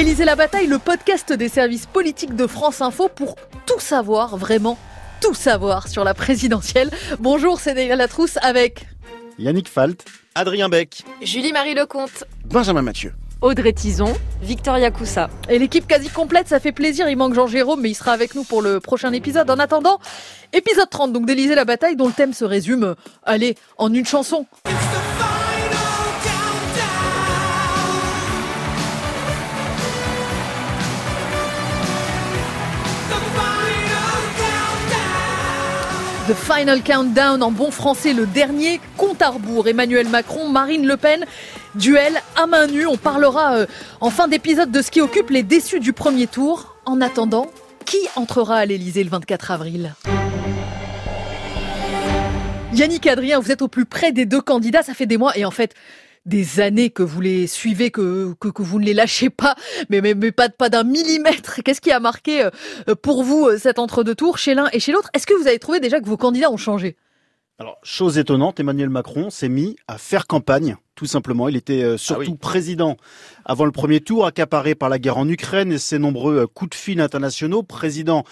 Élisée la bataille, le podcast des services politiques de France Info pour tout savoir, vraiment tout savoir sur la présidentielle. Bonjour, c'est Néa Latrousse avec Yannick Falt, Adrien Beck, Julie-Marie Lecomte, Benjamin Mathieu. Audrey Tison, Victoria Coussa. Et l'équipe quasi complète, ça fait plaisir. Il manque Jean-Jérôme, mais il sera avec nous pour le prochain épisode. En attendant, épisode 30, donc d'Élysée la bataille, dont le thème se résume, allez, en une chanson. The Final Countdown en bon français, le dernier compte à rebours. Emmanuel Macron, Marine Le Pen, duel à main nue. On parlera euh, en fin d'épisode de ce qui occupe les déçus du premier tour. En attendant, qui entrera à l'Elysée le 24 avril? Yannick Adrien, vous êtes au plus près des deux candidats, ça fait des mois et en fait des années que vous les suivez, que, que, vous ne les lâchez pas, mais, mais, mais pas, pas d'un millimètre. Qu'est-ce qui a marqué euh, pour vous euh, cet entre-deux tours chez l'un et chez l'autre? Est-ce que vous avez trouvé déjà que vos candidats ont changé? Alors, chose étonnante, Emmanuel Macron s'est mis à faire campagne, tout simplement. Il était euh, surtout ah président avant le premier tour, accaparé par la guerre en Ukraine et ses nombreux coups de fil internationaux. Président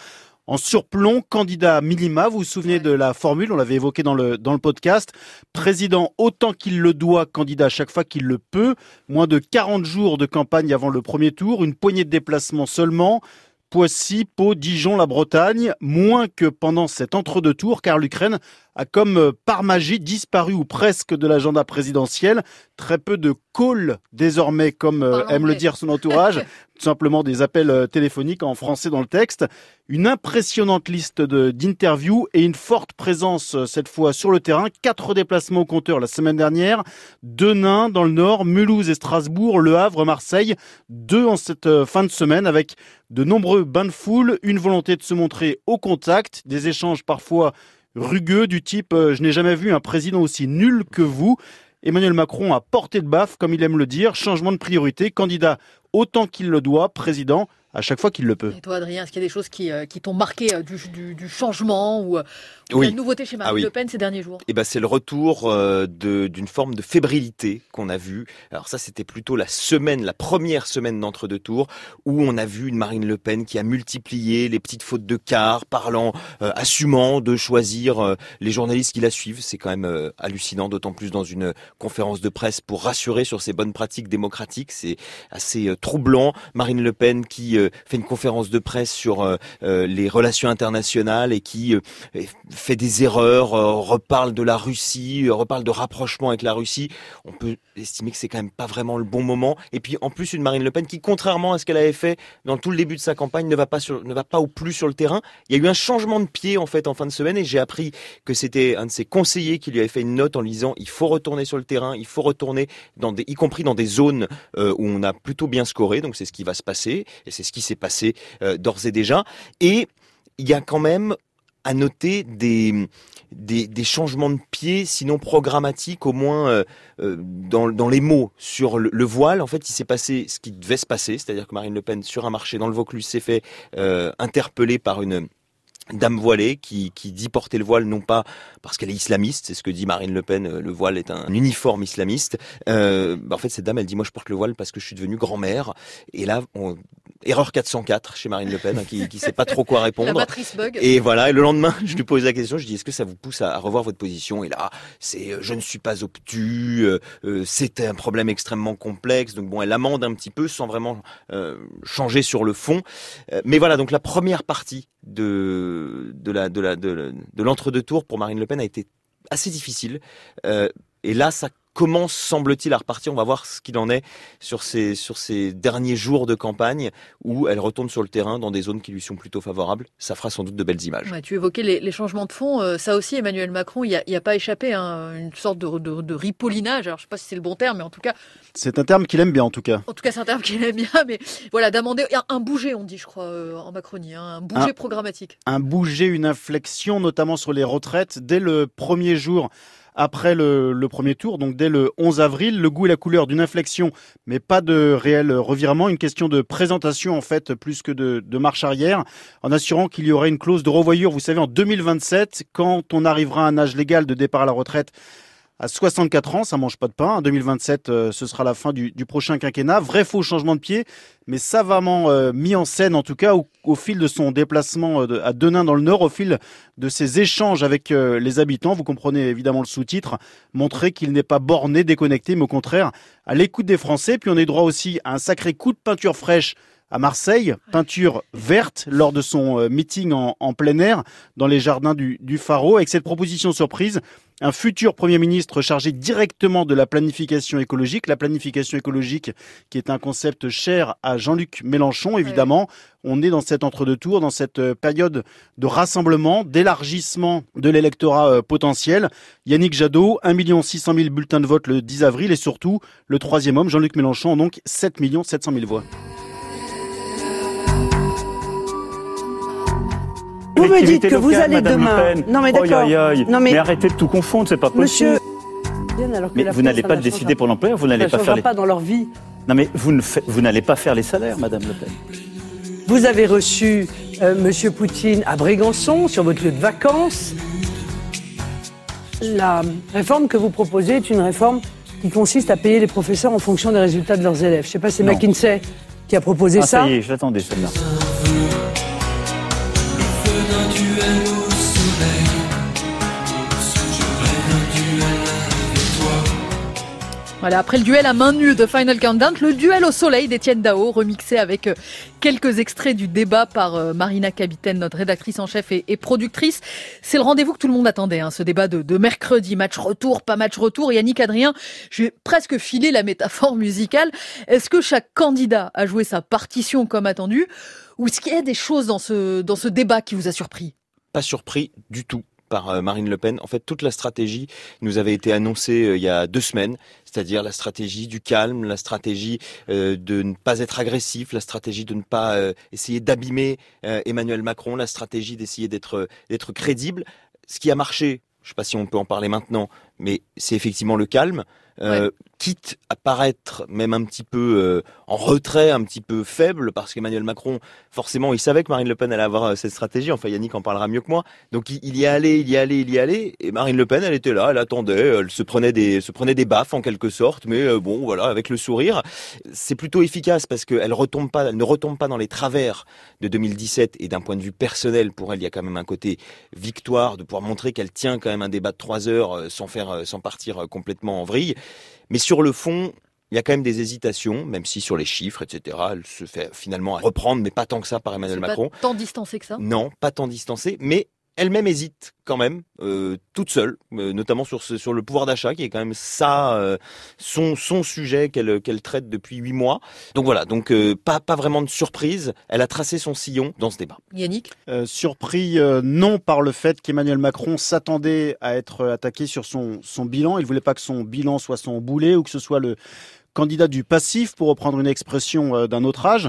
en surplomb, candidat à minima. Vous vous souvenez de la formule, on l'avait évoqué dans le, dans le podcast. Président autant qu'il le doit, candidat à chaque fois qu'il le peut. Moins de 40 jours de campagne avant le premier tour, une poignée de déplacements seulement. Poissy, Pau, Dijon, la Bretagne, moins que pendant cet entre-deux tours, car l'Ukraine a comme euh, par magie disparu ou presque de l'agenda présidentiel. Très peu de calls désormais, comme euh, aime le dire son entourage, tout simplement des appels euh, téléphoniques en français dans le texte. Une impressionnante liste d'interviews et une forte présence cette fois sur le terrain. Quatre déplacements au compteur la semaine dernière. Deux nains dans le nord, Mulhouse et Strasbourg, Le Havre, Marseille. Deux en cette fin de semaine avec de nombreux bains de foule, une volonté de se montrer au contact, des échanges parfois rugueux du type euh, je n'ai jamais vu un président aussi nul que vous. Emmanuel Macron a porté de baffe, comme il aime le dire, changement de priorité, candidat autant qu'il le doit, président à chaque fois qu'il le peut. Et toi, Adrien, est-ce qu'il y a des choses qui, euh, qui t'ont marqué euh, du, du, du, changement ou, euh, ou la nouveauté chez Marine ah Le Pen ces derniers jours? Eh ben, c'est le retour d'une forme de fébrilité qu'on a vu. Alors ça, c'était plutôt la semaine, la première semaine d'entre-deux tours, où on a vu une Marine Le Pen qui a multiplié les petites fautes de quart, parlant, assumant de choisir les journalistes qui la suivent. C'est quand même hallucinant, d'autant plus dans une conférence de presse pour rassurer sur ses bonnes pratiques démocratiques. C'est assez troublant. Marine Le Pen qui euh, fait une conférence de presse sur euh, euh, les relations internationales et qui fait des erreurs, reparle de la Russie, reparle de rapprochement avec la Russie, on peut estimer que c'est quand même pas vraiment le bon moment. Et puis en plus une Marine Le Pen qui, contrairement à ce qu'elle avait fait dans tout le début de sa campagne, ne va pas ne va pas au plus sur le terrain. Il y a eu un changement de pied en fait en fin de semaine et j'ai appris que c'était un de ses conseillers qui lui avait fait une note en lui disant il faut retourner sur le terrain, il faut retourner y compris dans des zones où on a plutôt bien scoré. Donc c'est ce qui va se passer et c'est ce qui s'est passé euh, d'ores et déjà. Et il y a quand même à noter des, des, changements de pied, sinon programmatiques, au moins euh, euh, dans, dans, les mots sur le, voile. En fait, il s'est passé ce qui devait se passer, c'est-à-dire que Marine Le Pen, sur un marché dans le Vaucluse, s'est fait interpeller par une dame voilée qui, qui dit porter le voile non pas parce qu'elle est islamiste, c'est ce que dit Marine Le Pen, euh, le voile est un uniforme islamiste. Euh, bah, en fait, cette dame, elle dit moi je porte le voile parce que je suis devenue grand-mère. Et là, on, erreur 404 chez Marine Le Pen, hein, qui, qui sait pas trop quoi répondre. La bug. Et voilà. Et le lendemain, je lui pose la question, je dis est-ce que ça vous pousse à, revoir votre position? Et là, c'est euh, je ne suis pas obtus, euh, c'était un problème extrêmement complexe. Donc bon, elle amende un petit peu sans vraiment changer sur le fond. mais voilà, donc la première partie de de la de la de, de l'entre-deux tours pour Marine Le Pen a été assez difficile. et là, ça commence, semble-t-il, à repartir. On va voir ce qu'il en est sur ces, sur ces derniers jours de campagne où elle retourne sur le terrain dans des zones qui lui sont plutôt favorables. Ça fera sans doute de belles images. tu évoquais les, changements de fond. Euh, ça aussi, Emmanuel Macron, il n'y a, a, pas échappé à hein, une sorte de, de, ripollinage. Alors, je ne sais pas si c'est le bon terme, mais en tout cas. C'est un terme qu'il aime bien, en tout cas. En tout cas, c'est un terme qu'il aime bien, mais voilà, d'amender un bouger, on dit, je crois, euh, en Macronie, hein, un bouger programmatique. Un bouger, une inflexion, notamment sur les retraites, dès le premier jour après le, premier tour, donc dès le 11 avril. Le goût et la couleur d'une inflexion, mais pas de réel revirement. Une question de présentation, en fait, plus que de, de marche arrière, en assurant qu'il y aurait une clause de revoyure, vous savez, en 2027, quand on arrivera à un âge légal de départ à la retraite à 64 ans, ça mange pas de pain. En 2027, euh, ce sera la fin du, prochain quinquennat. Vrai faux changement de pied, mais savamment euh, mis en scène, en tout cas, au, fil de son déplacement euh, à Denain dans le Nord, au fil de ses échanges avec les habitants. Vous comprenez évidemment le sous-titre, montrer qu'il n'est pas borné, déconnecté, mais au contraire, à l'écoute des Français. Puis on est droit aussi à un sacré coup de peinture fraîche à Marseille, peinture verte lors de son meeting en, plein air dans les jardins du, du Pharaon. Avec cette proposition surprise, un futur Premier ministre chargé directement de la planification écologique. La planification écologique qui est un concept cher à Jean-Luc Mélenchon, évidemment. On est dans cet entre-deux-tours, dans cette euh, période de rassemblement, d'élargissement de l'électorat euh, potentiel. Yannick Jadot, 1 600 000 bulletins de vote le 10 avril et surtout le troisième homme, Jean-Luc Mélenchon, donc 7 700 000 voix. Vous me dites que vous allez demain. Non mais d'accord. Non mais... arrêtez de tout confondre, c'est pas possible. Monsieur. Mais vous n'allez pas le décider pour l'employeur, vous n'allez pas faire les. pas dans leur vie. Non mais vous ne vous n'allez pas faire les salaires, Madame Le Pen. Vous avez reçu euh, Monsieur Poutine à Brégançon sur votre lieu de vacances. La réforme que vous proposez est une réforme qui consiste à payer les professeurs en fonction des résultats de leurs élèves. Je ne sais pas, c'est McKinsey qui a proposé ah, ça. Ça y est, je l'attendais celle-là. Voilà, après le duel à main nue de Final Countdown, le duel au soleil d'Étienne Dao, remixé avec euh, quelques extraits du débat par euh, Marina Capitaine, notre rédactrice en chef et, productrice. C'est le rendez-vous que tout le monde attendait, hein, ce débat de, mercredi, match retour, pas match retour. Yannick Adrien, je vais presque filer la métaphore musicale. Est-ce que chaque candidat a joué sa partition comme attendu, ou est-ce qu'il y a des choses dans ce, dans ce débat qui vous a surpris? Pas surpris du tout par euh, Marine Le Pen. En fait, toute la stratégie nous avait été annoncée euh, il y a deux semaines, c'est-à-dire la stratégie du calme, la stratégie euh, de ne pas être agressif, la stratégie de ne pas essayer d'abîmer Emmanuel Macron, la stratégie d'essayer d'être d'être crédible. Ce qui a marché, je ne sais pas si on peut en parler maintenant, mais c'est effectivement le calme. Euh, quitte à paraître même un petit peu euh, en retrait, un petit peu faible, parce qu'Emmanuel Macron, forcément, il savait que Marine Le Pen allait avoir euh, cette stratégie. Enfin, Yannick en parlera mieux que moi. Donc, il, y allait, il y allait, il y allait. Et Marine Le Pen, elle était là, elle attendait, elle se prenait des, se prenait des baffes en quelque sorte, mais bon, voilà, avec le sourire. C'est plutôt efficace parce qu'elle retombe pas, elle ne retombe pas dans les travers de 2017. Et d'un point de vue personnel, pour elle, il y a quand même un côté victoire de pouvoir montrer qu'elle tient quand même un débat de trois heures sans faire, sans partir complètement en vrille. Mais sur le fond, il y a quand même des hésitations, même si sur les chiffres, etc., elle se fait finalement reprendre, mais pas tant que ça par Emmanuel Macron. Pas tant distancé que ça? Non, pas tant distancé, mais elle-même hésite quand même, euh, toute seule, euh, notamment sur, ce, sur le pouvoir d'achat, qui est quand même ça, euh, son, son sujet qu'elle qu'elle traite depuis huit mois. Donc voilà, donc pas, pas vraiment de surprise. Elle a tracé son sillon dans ce débat. Yannick Surpris non par le fait qu'Emmanuel Macron s'attendait à être attaqué sur son, son bilan. Il voulait pas que son bilan soit son boulet ou que ce soit le candidat du passif, pour reprendre une expression d'un autre âge.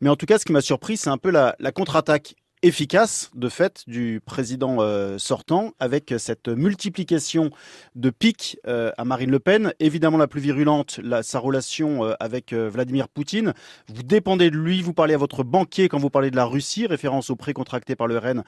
Mais en tout cas, ce qui m'a surpris, c'est un peu la, la contre-attaque efficace de fait du président euh, sortant avec cette multiplication de pics euh, à Marine Le Pen. Évidemment la plus virulente, sa relation euh, avec Vladimir Poutine. Vous dépendez de lui, vous parlez à votre banquier quand vous parlez de la Russie, référence au prêt contracté par le RN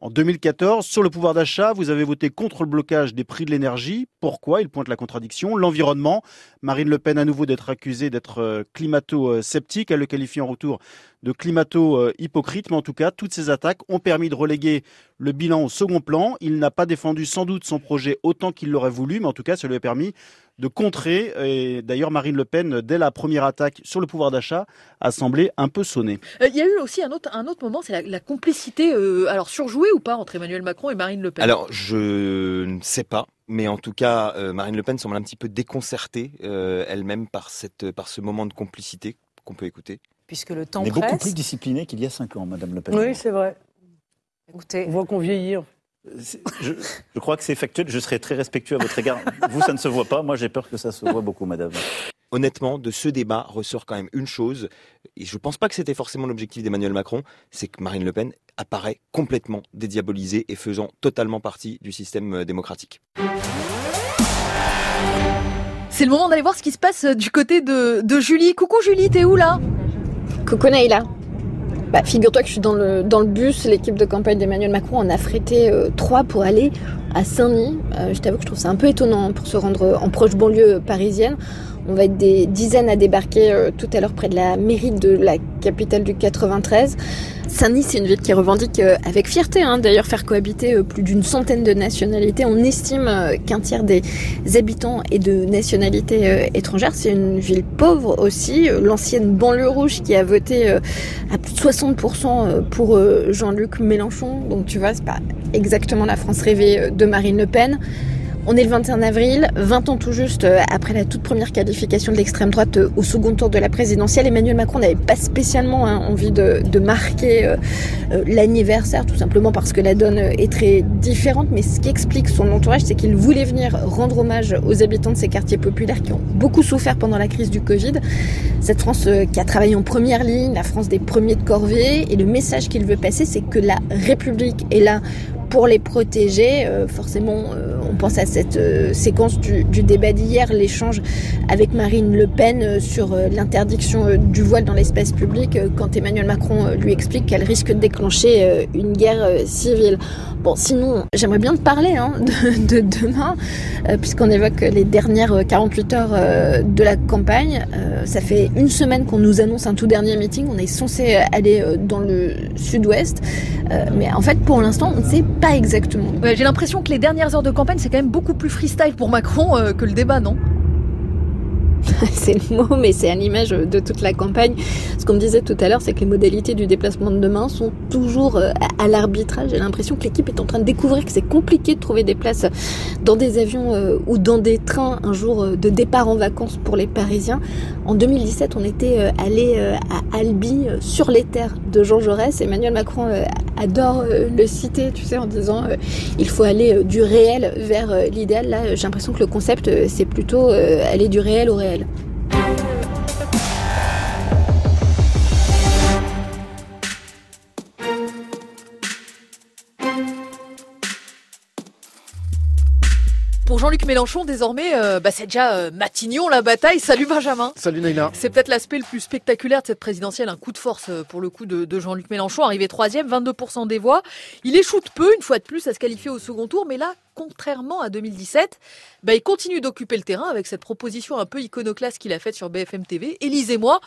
en 2014, sur le pouvoir d'achat, vous avez voté contre le blocage des prix de l'énergie. Pourquoi? Il pointe la contradiction. L'environnement. Marine Le Pen à nouveau d'être accusée d'être climato-sceptique. Elle le qualifie en retour de climato-hypocrite. Mais en tout cas, toutes ces attaques ont permis de reléguer le bilan au second plan. Il n'a pas défendu sans doute son projet autant qu'il l'aurait voulu, mais en tout cas, ça lui a permis de contrer. Et d'ailleurs, Marine Le Pen, dès la première attaque sur le pouvoir d'achat, a semblé un peu sonner. Euh, il y a eu aussi un autre, un autre moment, c'est la, complicité, euh, alors surjouée ou pas, entre Emmanuel Macron et Marine Le Pen? Alors, je ne sais pas. Mais en tout cas, euh, Marine Le Pen semble un petit peu déconcertée elle-même par, cette, par ce moment de complicité qu'on peut écouter. Puisque le temps On est beaucoup plus discipliné qu'il y a cinq ans, Madame Le Pen. Oui, c'est vrai. Écoutez, on voit qu'on vieillit. Je, crois que c'est factuel. Je serai très respectueux à votre égard. Vous, ça ne se voit pas. Moi, j'ai peur que ça se voit beaucoup, madame. Honnêtement, de ce débat ressort quand même une chose, et je ne pense pas que c'était forcément l'objectif d'Emmanuel Macron, c'est que Marine Le Pen apparaît complètement dédiabolisée et faisant totalement partie du système euh, démocratique. C'est le moment d'aller voir ce qui se passe du côté de, de Julie. Coucou Julie, t'es où là? Coucou Naïla. Bah, Figure-toi que je suis dans le, bus, l'équipe de campagne d'Emmanuel Macron en a frété euh, trois pour aller à Saint-Denis. Euh, je t'avoue que je trouve ça un peu étonnant pour se rendre en proche banlieue parisienne. On va être des dizaines à débarquer euh, tout à l'heure près de la mairie de la capitale du 93. Saint-Denis, c'est une ville qui revendique euh, avec fierté, hein, d'ailleurs, faire cohabiter euh, plus d'une centaine de nationalités. On estime qu'un tiers des habitants est de nationalité étrangère. C'est une ville pauvre aussi. L'ancienne banlieue rouge qui a voté à plus de 60% pour Jean-Luc Mélenchon. Donc tu vois, c'est pas exactement la France rêvée de Marine Le Pen. On est le 21 avril, 20 ans tout juste euh, après la toute première qualification de l'extrême droite euh, au second tour de la présidentielle. Emmanuel Macron n'avait pas spécialement hein, envie de, marquer euh, l'anniversaire, tout simplement parce que la donne est très différente. Mais ce qui explique son entourage, c'est qu'il voulait venir rendre hommage aux habitants de ces quartiers populaires qui ont beaucoup souffert pendant la crise du Covid. Cette France qui a travaillé en première ligne, la France des premiers de corvée. Et le message qu'il veut passer, c'est que la République est là pour les protéger. Euh, forcément, euh, on pense à cette euh, séquence du, débat d'hier, l'échange avec Marine Le Pen sur l'interdiction du voile dans l'espace public, quand Emmanuel Macron lui explique qu'elle risque de déclencher une guerre civile. Bon, sinon, j'aimerais bien te parler hein, de, demain, puisqu'on évoque les dernières 48 heures de la campagne. ça fait une semaine qu'on nous annonce un tout dernier meeting. On est censé aller dans le sud-ouest. mais en fait, pour l'instant, on ne sait pas exactement. J'ai l'impression que les dernières heures de campagne, c'est quand même beaucoup plus freestyle pour Macron euh, que le débat, non c'est le mot, mais c'est à l'image de toute la campagne. Ce qu'on me disait tout à l'heure, c'est que les modalités du déplacement de demain sont toujours euh, à l'arbitrage. J'ai l'impression que l'équipe est en train de découvrir que c'est compliqué de trouver des places dans des avions euh, ou dans des trains un jour de départ en vacances pour les Parisiens. En 2017, on était allé à Albi sur les terres de Jean Jaurès. Emmanuel Macron adore le citer, tu sais, en disant il faut aller du réel vers l'idéal. Là, j'ai l'impression que le concept, c'est plutôt aller du réel au réel. Jean-Luc Mélenchon, désormais, euh, bah, c'est déjà euh, Matignon la bataille. Salut Benjamin. Salut Naïla. C'est peut-être l'aspect le plus spectaculaire de cette présidentielle, un coup de force euh, pour le coup de, Jean-Luc Mélenchon, arrivé troisième, 22% des voix. Il échoue de peu, une fois de plus, à se qualifier au second tour, mais là, contrairement à 2017, bah, il continue d'occuper le terrain avec cette proposition un peu iconoclaste qu'il a faite sur BFM TV. Élisez-moi.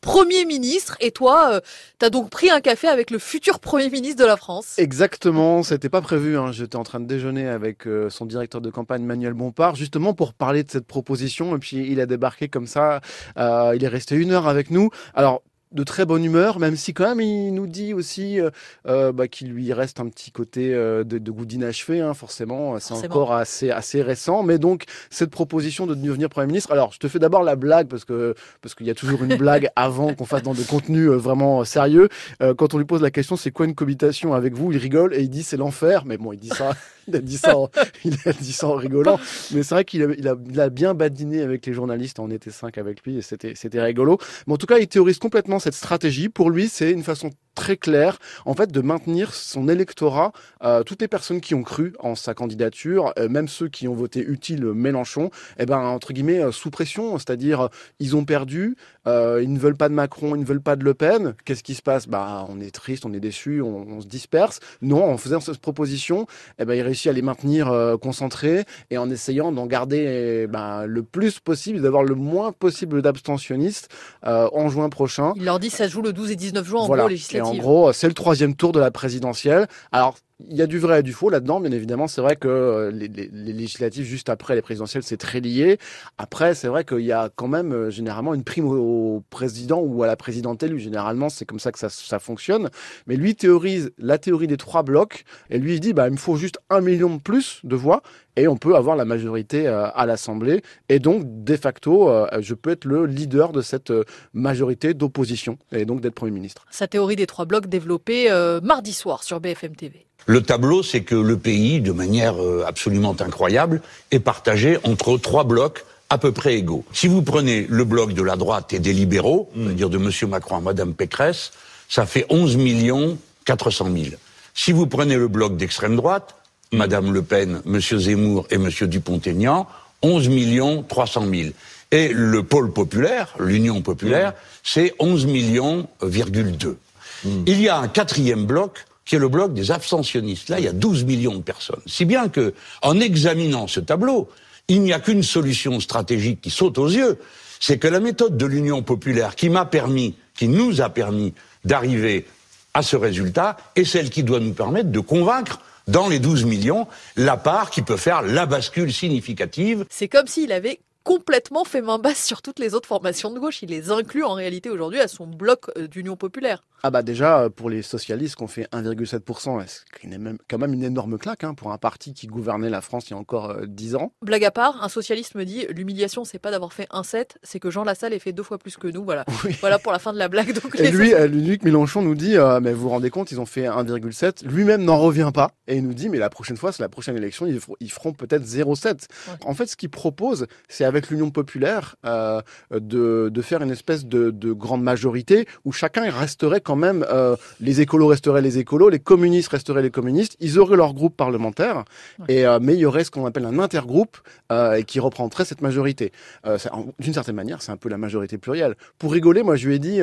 Premier ministre et toi, euh, tu as donc pris un café avec le futur Premier ministre de la France. Exactement, c'était pas prévu. Hein. J'étais en train de déjeuner avec euh, son directeur de campagne Manuel Bompard, justement pour parler de cette proposition. Et puis il a débarqué comme ça. Euh, il est resté une heure avec nous. Alors de très bonne humeur, même si quand même il nous dit aussi euh, euh, bah, qu'il lui reste un petit côté euh, de, de, goût d'inachevé, hein, forcément, c'est encore assez assez récent. Mais donc cette proposition de devenir premier ministre, alors je te fais d'abord la blague parce que parce qu'il y a toujours une blague avant qu'on fasse dans des contenus vraiment sérieux. quand on lui pose la question, c'est quoi une cohabitation avec vous, il rigole et il dit c'est l'enfer. Mais bon, il dit ça il a dit ça, en, il a dit ça en rigolant. Mais c'est vrai qu'il a, bien badiné avec les journalistes. On était cinq avec lui et c'était, c'était rigolo. Mais en tout cas, il théorise complètement cette stratégie. Pour lui, c'est une façon très clair, en fait, de maintenir son électorat, euh, toutes les personnes qui ont cru en sa candidature, euh, même ceux qui ont voté utile Mélenchon, eh ben entre guillemets euh, sous pression, c'est-à-dire ils ont perdu, ils ne veulent pas de Macron, ils ne veulent pas de Le Pen. Qu'est-ce qui se passe? Bah, on est triste, on est déçu, on, se disperse. Non, en faisant cette proposition, eh ben il réussit à les maintenir concentrés et en essayant d'en garder ben, le plus possible, d'avoir le moins possible d'abstentionnistes en juin prochain. Il leur dit ça se joue le 12 et 19 juin en gros législative. En gros, c'est le troisième tour de la présidentielle. Alors, il y a du vrai et du faux là-dedans, bien évidemment. C'est vrai que euh, les, législatives juste après les présidentielles, c'est très lié. Après, c'est vrai qu'il y a quand même euh, généralement une prime au, président ou à la présidentielle. Généralement, c'est comme ça que ça, fonctionne. Mais lui théorise la théorie des trois blocs et lui il dit, bah, il me faut juste un million de plus de voix et on peut avoir la majorité euh, à l'Assemblée. Et donc, de facto, je peux être le leader de cette majorité d'opposition et donc d'être Premier ministre. Sa théorie des trois blocs développée mardi soir sur BFM TV. Le tableau, c'est que le pays, de manière euh, absolument incroyable, est partagé entre trois blocs à peu près égaux. Si vous prenez le bloc de la droite et des libéraux, hmm. c'est-à-dire de M. Macron à Mme Pécresse, ça fait 11 millions 400 000. Si vous prenez le bloc d'extrême droite, Mme Le Pen, M. Zemmour et M. Dupont-Aignan, 11 millions 300 000. Et le pôle populaire, l'Union populaire, hmm. c'est 11 millions, Hmm. Il y a un quatrième bloc qui est le bloc des abstentionnistes. Là, il y a 12 millions de personnes. Si bien que, en examinant ce tableau, il n'y a qu'une solution stratégique qui saute aux yeux, c'est que la méthode de l'Union populaire qui m'a permis, qui nous a permis d'arriver à ce résultat, est celle qui doit nous permettre de convaincre dans les 12 millions la part qui peut faire la bascule significative. C'est comme s'il avait complètement fait main basse sur toutes les autres formations de gauche. Il les inclut en réalité aujourd'hui à son bloc euh, d'union populaire. Ah bah déjà, euh, pour les socialistes qu'on fait 1,7%, c'est quand même une énorme claque hein, pour un parti qui gouvernait la France il y a encore 10 euh, ans? Blague à part, un socialiste me dit, l'humiliation c'est pas d'avoir fait 1,7, c'est que Jean Lassalle ait fait deux fois plus que nous. Voilà, voilà pour la fin de la blague. Donc et lui, Luc Mélenchon nous dit, mais vous vous rendez compte, ils ont fait 1,7. Lui-même n'en revient pas et il nous dit, mais la prochaine fois, c'est la prochaine élection, ils feront, peut-être 0,7. En fait, ce qu'il propose, c'est avec l'Union populaire euh, de, de, faire une espèce de, de, grande majorité où chacun resterait quand même, euh, les écolos resteraient les écolos, les communistes resteraient les communistes, ils auraient leur groupe parlementaire, et, euh, mais il y aurait ce qu'on appelle un intergroupe et qui reprendrait cette majorité. D'une certaine manière, c'est un peu la majorité plurielle. Pour rigoler, moi je lui ai dit,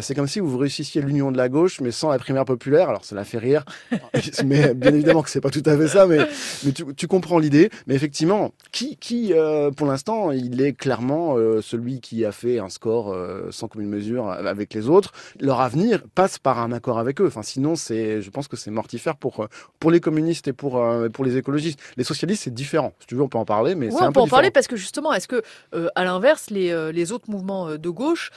c'est comme si vous réussissiez l'union de la gauche, mais sans la primaire populaire. Alors ça la fait rire, mais bien évidemment que c'est pas tout à fait ça, mais, mais tu, tu comprends l'idée. Mais effectivement, qui, qui pour l'instant, il est clairement euh, celui qui a fait un score euh, sans commune mesure avec les autres. Leur avenir passe par un accord avec eux. Enfin, sinon, c'est, je pense que c'est mortifère pour euh, pour les communistes et pour pour les écologistes. Les socialistes, c'est différent. Si tu veux, on peut en parler, mais c'est un on peut en parler parce que justement, est-ce que à l'inverse, les les autres mouvements de gauche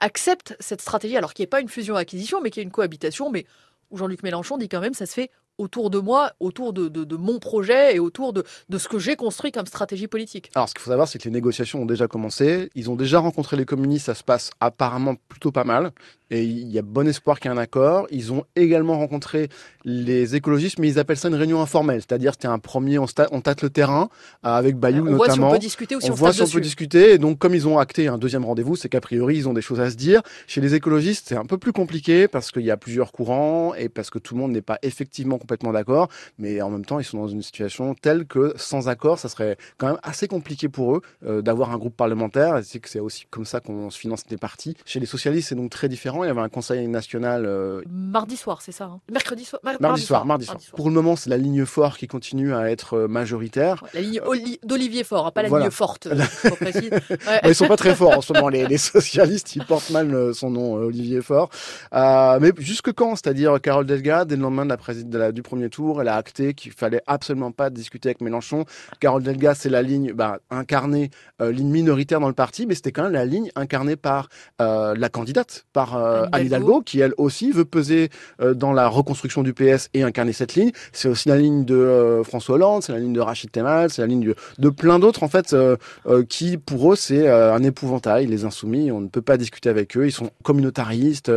acceptent cette stratégie, alors qu'il n'y ait pas une fusion-acquisition, mais qu'il y ait une cohabitation, mais où Jean-Luc Mélenchon dit quand même ça se fait autour de moi, autour de, mon projet et autour de, de ce que j'ai construit comme stratégie politique. Alors, ce qu'il faut savoir, c'est que les négociations ont déjà commencé. Ils ont déjà rencontré les communistes. Ça se passe apparemment plutôt pas mal. Et il y a bon espoir qu'il y ait un accord. Ils ont également rencontré les écologistes, mais ils appellent ça une réunion informelle. C'est-à-dire, c'était un premier, on, on, tâte le terrain avec Bayou notamment. On voit si on peut discuter ou si on, on voit si on peut discuter. Et donc, comme ils ont acté un deuxième rendez-vous, c'est qu'a priori, ils ont des choses à se dire. Chez les écologistes, c'est un peu plus compliqué parce qu'il y a plusieurs courants et parce que tout le monde n'est pas effectivement complètement d'accord. Mais en même temps, ils sont dans une situation telle que sans accord, ça serait quand même assez compliqué pour eux euh, d'avoir un groupe parlementaire. C'est que c'est aussi comme ça qu'on se finance des partis. Chez les socialistes, c'est donc très différent. Il y avait un conseil national. Euh, mardi soir, c'est ça hein Mercredi soir mardi, soir, mardi, soir. Pour le moment, c'est la ligne Fort qui continue à être euh, majoritaire. La ligne d'Olivier Fort, hein, pas la ligne forte. ouais. ils sont pas très forts en ce moment. Les, les socialistes, ils portent mal son nom, Olivier Fort. mais jusque quand C'est-à-dire Carole Delga, dès le lendemain de la, de la, du premier tour, elle a acté qu'il fallait absolument pas discuter avec Mélenchon. Carole Delga, c'est la ligne bah, incarnée, euh, ligne minoritaire dans le parti, mais c'était quand même la ligne incarnée par euh, la candidate, par euh, Anne Hidalgo, qui elle aussi veut peser euh, dans la reconstruction du PS et incarner cette ligne. C'est aussi la ligne de François Hollande, c'est la ligne de Rachid Temal, c'est la ligne de, de plein d'autres en fait, qui pour eux c'est un épouvantail. Les insoumis, on ne peut pas discuter avec eux, ils sont communautaristes,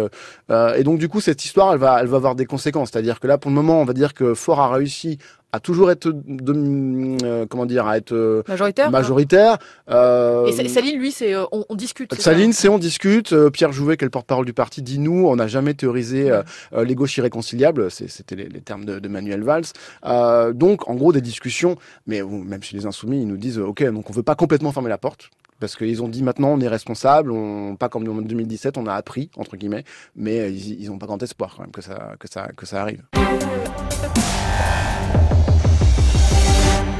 et donc du coup cette histoire, elle va, elle va avoir des conséquences. C'est-à-dire que là, pour le moment, on va dire que Fort a réussi à toujours être de, euh, comment dire à être euh, majoritaire majoritaire euh, et Saline lui c'est on, discute Saline c'est on discute Pierre Jouvet qui est le porte-parole du parti dit nous on n'a jamais théorisé les gauches irréconciliables c'était les, termes de, Manuel Valls. Donc en gros des discussions mais même chez les insoumis ils nous disent ok donc on veut pas complètement fermer la porte parce qu'ils ont dit maintenant on est responsable, on, pas comme en 2017, on a appris entre guillemets, mais ils n'ont pas grand espoir quand même que ça que ça que ça arrive.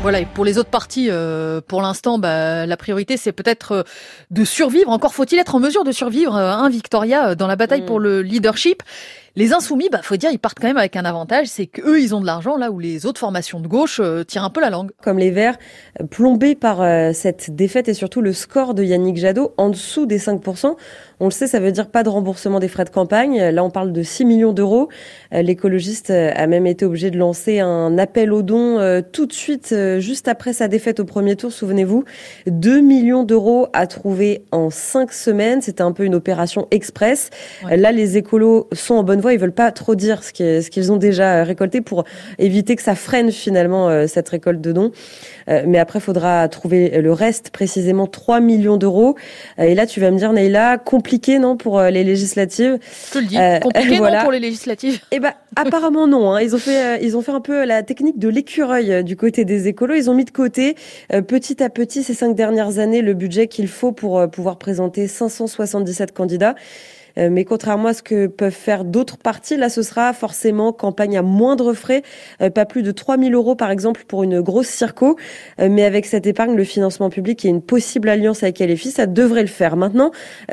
Voilà, et pour les autres partis, euh, pour l'instant, bah, la priorité, c'est peut-être euh, de survivre. Encore faut-il être en mesure de survivre, euh, un Victoria, dans la bataille mm. pour le leadership. Les insoumis, bah, faut dire, ils partent quand même avec un avantage, c'est qu'eux, ils ont de l'argent là où les autres formations de gauche euh, tirent un peu la langue. Comme les Verts, plombés par euh, cette défaite et surtout le score de Yannick Jadot en dessous des 5%. On le sait, ça veut dire pas de remboursement des frais de campagne. Là, on parle de 6 millions d'euros. Euh, l'écologiste a même été obligé de lancer un appel aux dons tout de suite, juste après sa défaite au premier tour. Souvenez-vous, 2 millions d'euros à trouver en 5 semaines. C'était un peu une opération express. Là, les écolos sont en bonne ils veulent pas trop dire ce qu'ils ont déjà récolté pour éviter que ça freine finalement euh, cette récolte de dons. Euh, mais après, il faudra trouver le reste, précisément 3 millions d'euros. Euh, et là, tu vas me dire, Neila, compliqué, non, pour les législatives? Je te le dis, compliqué, non, pour les législatives Eh ben, apparemment, non. Hein. Ils, ont fait, ils ont fait un peu la technique de l'écureuil du côté des écolos. Ils ont mis de côté, petit à petit, ces cinq dernières années, le budget qu'il faut pour pouvoir présenter 577 candidats. Mais contrairement à ce que peuvent faire d'autres partis, là, ce sera forcément campagne à moindre frais, pas plus de 3000 euros par exemple pour une grosse circo. mais avec cette épargne, le financement public et une possible alliance avec LFI, ça devrait le faire. Maintenant,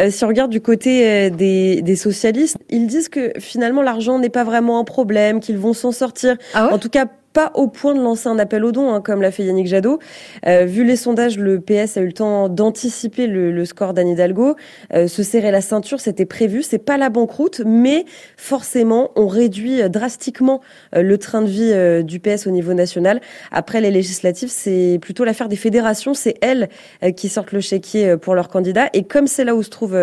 si on regarde du côté des, des socialistes, ils disent que finalement l'argent n'est pas vraiment un problème, qu'ils vont s'en sortir. Ah en tout cas, pas au point de lancer un appel aux dons, hein, comme l'a fait Yannick Jadot. Euh, vu les sondages, le PS a eu le temps d'anticiper le, score d'Anne Hidalgo. Euh, se serrer la ceinture, c'était prévu. C'est pas la banqueroute, mais forcément, on réduit drastiquement euh, le train de vie euh, du PS au niveau national. Après les législatives, c'est plutôt l'affaire des fédérations. C'est elles euh, qui sortent le chéquier pour leurs candidats. Et comme c'est là où se trouve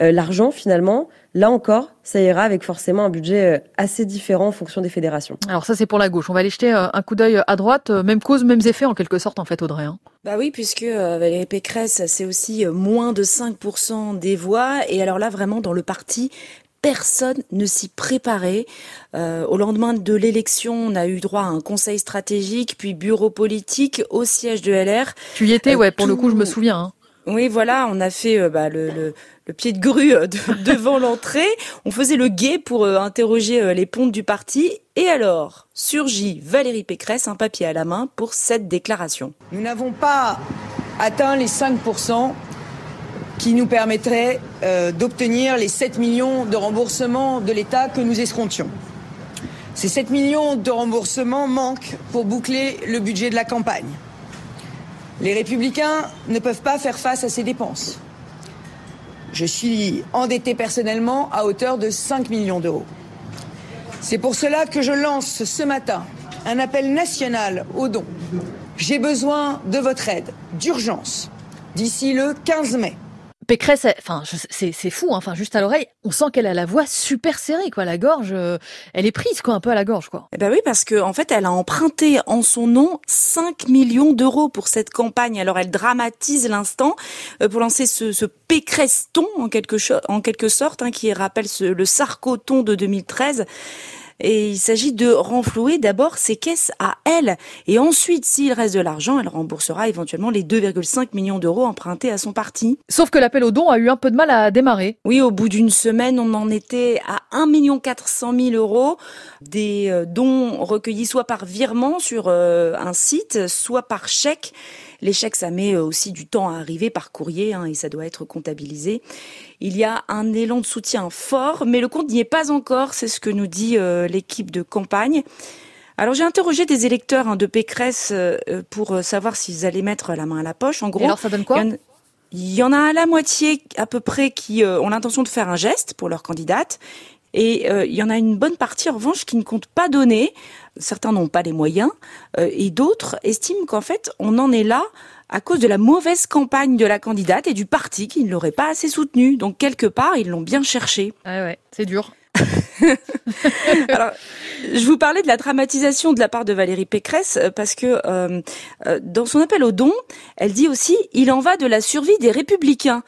l'argent, finalement, Là encore, ça ira avec forcément un budget euh, assez différent en fonction des fédérations. Alors ça c'est pour la gauche. On va aller jeter euh, un coup d'œil à droite. Euh, même cause, mêmes effets en quelque sorte en fait Audrey. Hein. Bah oui, puisque Valérie Pécresse, c'est aussi moins de 5% des voix. Et alors là, vraiment, dans le parti, personne ne s'y préparait. au lendemain de l'élection, on a eu droit à un conseil stratégique, puis bureau politique au siège de LR. Tu y étais, ouais, pour le coup, je me souviens. Hein. Oui, voilà, on a fait bah, le, pied de grue euh, devant l'entrée. On faisait le guet pour euh, interroger euh, les pontes du parti. Et alors, surgit Valérie Pécresse, un papier à la main, pour cette déclaration. Nous n'avons pas atteint les 5% qui nous permettraient d'obtenir les 7 millions de remboursements de l'État que nous escomptions. Ces 7 millions de remboursements manquent pour boucler le budget de la campagne. Les républicains ne peuvent pas faire face à ces dépenses. Je suis endetté personnellement à hauteur de 5 millions d'euros. C'est pour cela que je lance ce matin un appel national aux dons. J'ai besoin de votre aide d'urgence d'ici le 15 mai. Pécresse, enfin, c'est fou, hein, enfin, juste à l'oreille, on sent qu'elle a la voix super serrée, quoi, la gorge, euh, elle est prise, quoi, un peu à la gorge, quoi. Eh ben oui, parce que en fait, elle a emprunté en son nom 5 millions d'euros pour cette campagne. Alors, elle dramatise l'instant euh, pour lancer ce, ce Pécresse-ton, en quelque, en quelque sorte, hein, qui rappelle le Sarkoton de 2013. Et il s'agit de renflouer d'abord ses caisses à elle. Et ensuite, s'il reste de l'argent, elle remboursera éventuellement les 2,5 millions d'euros empruntés à son parti. Sauf que l'appel aux dons a eu un peu de mal à démarrer. Oui, au bout d'une semaine, on en était à 1 400 000 euros. Des euh, dons recueillis soit par virement sur euh, un site, soit par chèque. L'échec, ça met euh, aussi du temps à arriver par courrier hein, et ça doit être comptabilisé. Il y a un élan de soutien fort, mais le compte n'y est pas encore, c'est ce que nous dit euh, l'équipe de campagne. Alors j'ai interrogé des électeurs hein, de Pécresse euh, pour savoir s'ils allaient mettre la main à la poche. En gros, alors ça donne quoi il y en a à la moitié à peu près qui ont l'intention de faire un geste pour leur candidate. Et il y en a une bonne partie, en revanche, qui ne compte pas donner certains n'ont pas les moyens, euh, et d'autres estiment qu'en fait, on en est là à cause de la mauvaise campagne de la candidate et du parti qui ne l'aurait pas assez soutenu. Donc quelque part, ils l'ont bien cherché. Ah ouais, c'est dur. Alors, je vous parlais de la dramatisation de la part de Valérie Pécresse euh, parce que euh, dans son appel au don, elle dit aussi il en va de la survie des républicains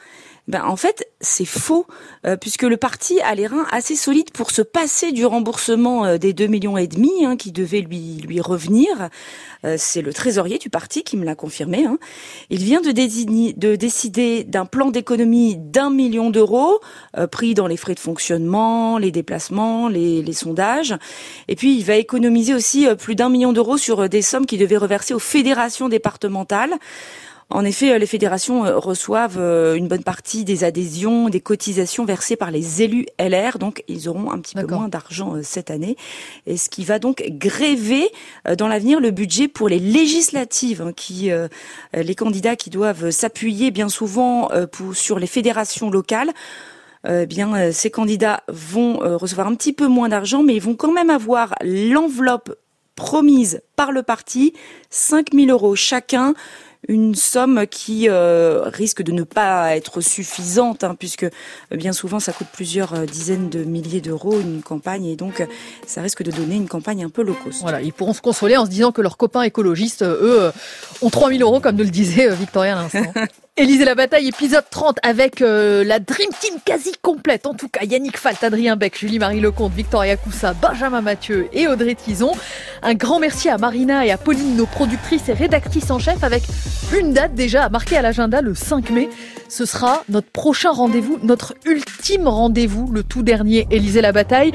ben en fait c'est faux euh, puisque le parti a les reins assez solides pour se passer du remboursement euh, des 2 millions et demi hein, qui devait lui lui revenir. Euh, c'est le trésorier du parti qui me l'a confirmé. Hein. Il vient de, de décider d'un plan d'économie d'un million d'euros pris dans les frais de fonctionnement, les déplacements, les, les sondages. Et puis il va économiser aussi plus d'un million d'euros sur des sommes qui devaient reverser aux fédérations départementales. En effet, euh, les fédérations euh, reçoivent euh, une bonne partie des adhésions, des cotisations versées par les élus LR, donc ils auront un petit peu moins d'argent cette année, et ce qui va donc gréver dans l'avenir le budget pour les législatives, hein, qui les candidats qui doivent s'appuyer bien souvent pour, sur les fédérations locales. bien, ces candidats vont recevoir un petit peu moins d'argent, mais ils vont quand même avoir l'enveloppe promise par le parti, 5 000 euros chacun, une somme qui euh, risque de ne pas être suffisante, hein, puisque euh, bien souvent ça coûte plusieurs euh, dizaines de milliers d'euros une campagne, et donc ça risque de donner une campagne un peu low cost. Voilà, ils pourront se consoler en se disant que leurs copains écologistes, eux, ont 3000 euros, comme nous le disait Victoria à l'instant. Élisée la bataille, épisode 30 avec euh, la Dream Team quasi complète. En tout cas, Yannick Falt, Adrien Beck, Julie-Marie Lecomte, Victoria Coussa, Benjamin Mathieu et Audrey Tison. Un grand merci à Marina et à Pauline, nos productrices et rédactrices en chef, avec une date déjà marquée à l'agenda le 5 mai. Ce sera notre prochain rendez-vous, notre ultime rendez-vous, le tout dernier Élysée la bataille.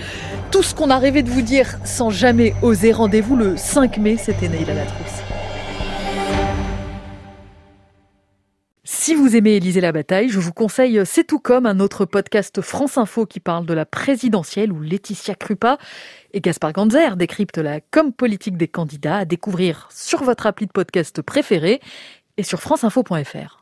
Tout ce qu'on a rêvé de vous dire sans jamais oser. Rendez-vous le 5 mai, c'était Neila Latrousse. Si vous aimez Élisée la bataille, je vous conseille C'est tout comme un autre podcast France Info qui parle de la présidentielle où Laetitia Krupa et Gaspard Ganzer décryptent la com politique des candidats à découvrir sur votre appli de podcast préféré et sur franceinfo.fr.